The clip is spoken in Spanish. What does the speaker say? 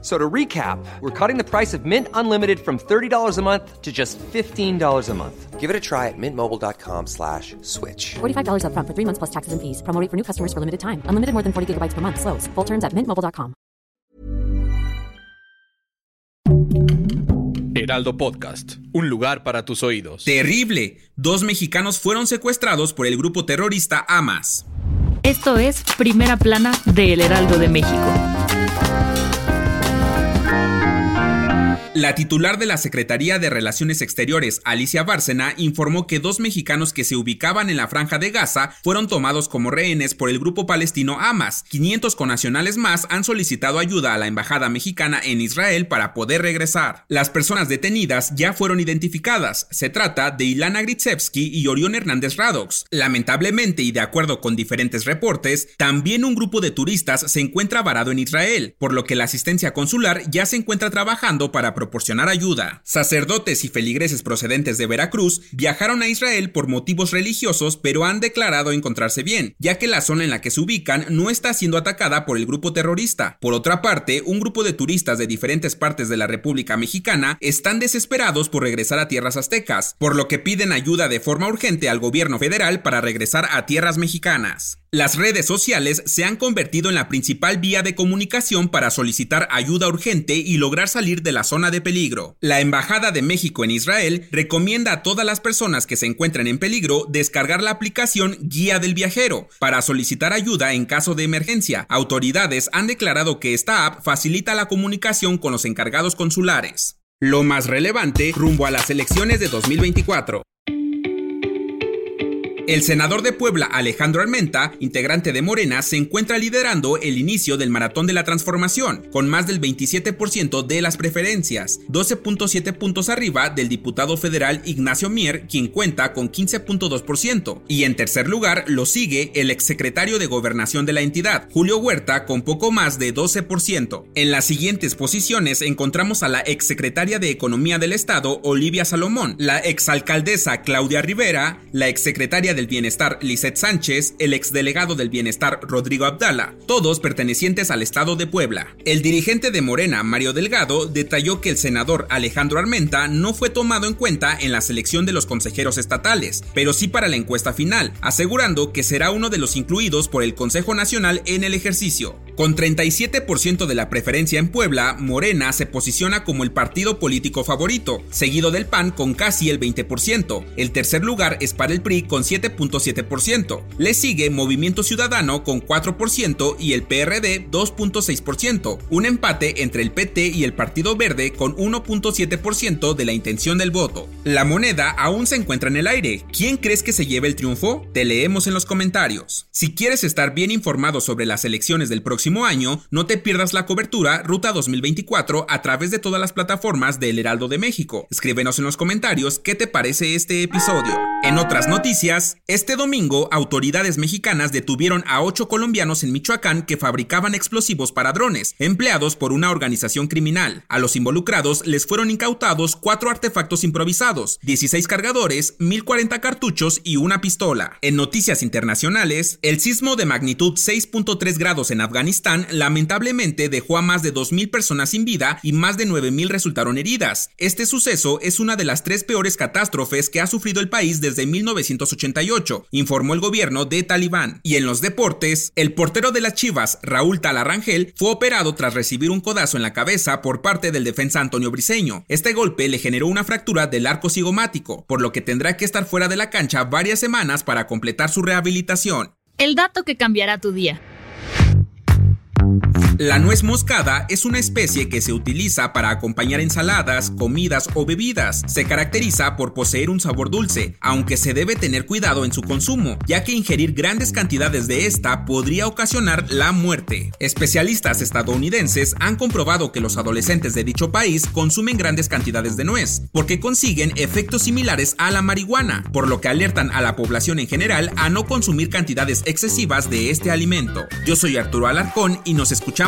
So to recap, we're cutting the price of Mint Unlimited from $30 a month to just $15 a month. Give it a try at mintmobile.com slash switch. $45 up front for three months plus taxes and fees. Promo rate for new customers for limited time. Unlimited more than 40 gigabytes per month. Slows. Full terms at mintmobile.com. Heraldo Podcast. Un lugar para tus oídos. Terrible. Dos mexicanos fueron secuestrados por el grupo terrorista Hamas. Esto es Primera Plana de El Heraldo de México. La titular de la Secretaría de Relaciones Exteriores, Alicia Bárcena, informó que dos mexicanos que se ubicaban en la franja de Gaza fueron tomados como rehenes por el grupo palestino Hamas. 500 conacionales más han solicitado ayuda a la embajada mexicana en Israel para poder regresar. Las personas detenidas ya fueron identificadas. Se trata de Ilana Gritsevsky y Orión Hernández Radox. Lamentablemente y de acuerdo con diferentes reportes, también un grupo de turistas se encuentra varado en Israel, por lo que la asistencia consular ya se encuentra trabajando para proporcionar ayuda. Sacerdotes y feligreses procedentes de Veracruz viajaron a Israel por motivos religiosos, pero han declarado encontrarse bien, ya que la zona en la que se ubican no está siendo atacada por el grupo terrorista. Por otra parte, un grupo de turistas de diferentes partes de la República Mexicana están desesperados por regresar a tierras aztecas, por lo que piden ayuda de forma urgente al gobierno federal para regresar a tierras mexicanas. Las redes sociales se han convertido en la principal vía de comunicación para solicitar ayuda urgente y lograr salir de la zona de peligro. La Embajada de México en Israel recomienda a todas las personas que se encuentren en peligro descargar la aplicación Guía del Viajero para solicitar ayuda en caso de emergencia. Autoridades han declarado que esta app facilita la comunicación con los encargados consulares. Lo más relevante rumbo a las elecciones de 2024. El senador de Puebla, Alejandro Armenta, integrante de Morena, se encuentra liderando el inicio del Maratón de la Transformación, con más del 27% de las preferencias, 12.7 puntos arriba del diputado federal Ignacio Mier, quien cuenta con 15.2%. Y en tercer lugar lo sigue el exsecretario de Gobernación de la entidad, Julio Huerta, con poco más de 12%. En las siguientes posiciones encontramos a la exsecretaria de Economía del Estado, Olivia Salomón, la exalcaldesa Claudia Rivera, la exsecretaria del Bienestar Lisette Sánchez, el exdelegado del Bienestar Rodrigo Abdala, todos pertenecientes al estado de Puebla. El dirigente de Morena, Mario Delgado, detalló que el senador Alejandro Armenta no fue tomado en cuenta en la selección de los consejeros estatales, pero sí para la encuesta final, asegurando que será uno de los incluidos por el Consejo Nacional en el ejercicio. Con 37% de la preferencia en Puebla, Morena se posiciona como el partido político favorito, seguido del PAN con casi el 20%. El tercer lugar es para el PRI con 7 7.7%. Le sigue Movimiento Ciudadano con 4% y el PRD 2.6%. Un empate entre el PT y el Partido Verde con 1.7% de la intención del voto. La moneda aún se encuentra en el aire. ¿Quién crees que se lleve el triunfo? Te leemos en los comentarios. Si quieres estar bien informado sobre las elecciones del próximo año, no te pierdas la cobertura Ruta 2024 a través de todas las plataformas del Heraldo de México. Escríbenos en los comentarios qué te parece este episodio. En otras noticias, este domingo, autoridades mexicanas detuvieron a ocho colombianos en Michoacán que fabricaban explosivos para drones, empleados por una organización criminal. A los involucrados les fueron incautados cuatro artefactos improvisados, 16 cargadores, 1040 cartuchos y una pistola. En noticias internacionales, el sismo de magnitud 6.3 grados en Afganistán lamentablemente dejó a más de 2.000 personas sin vida y más de 9.000 resultaron heridas. Este suceso es una de las tres peores catástrofes que ha sufrido el país desde 1988 informó el gobierno de Talibán. Y en los deportes, el portero de las Chivas, Raúl Talarrangel, fue operado tras recibir un codazo en la cabeza por parte del defensa Antonio Briseño. Este golpe le generó una fractura del arco cigomático, por lo que tendrá que estar fuera de la cancha varias semanas para completar su rehabilitación. El dato que cambiará tu día. La nuez moscada es una especie que se utiliza para acompañar ensaladas, comidas o bebidas. Se caracteriza por poseer un sabor dulce, aunque se debe tener cuidado en su consumo, ya que ingerir grandes cantidades de esta podría ocasionar la muerte. Especialistas estadounidenses han comprobado que los adolescentes de dicho país consumen grandes cantidades de nuez, porque consiguen efectos similares a la marihuana, por lo que alertan a la población en general a no consumir cantidades excesivas de este alimento. Yo soy Arturo Alarcón y nos escuchamos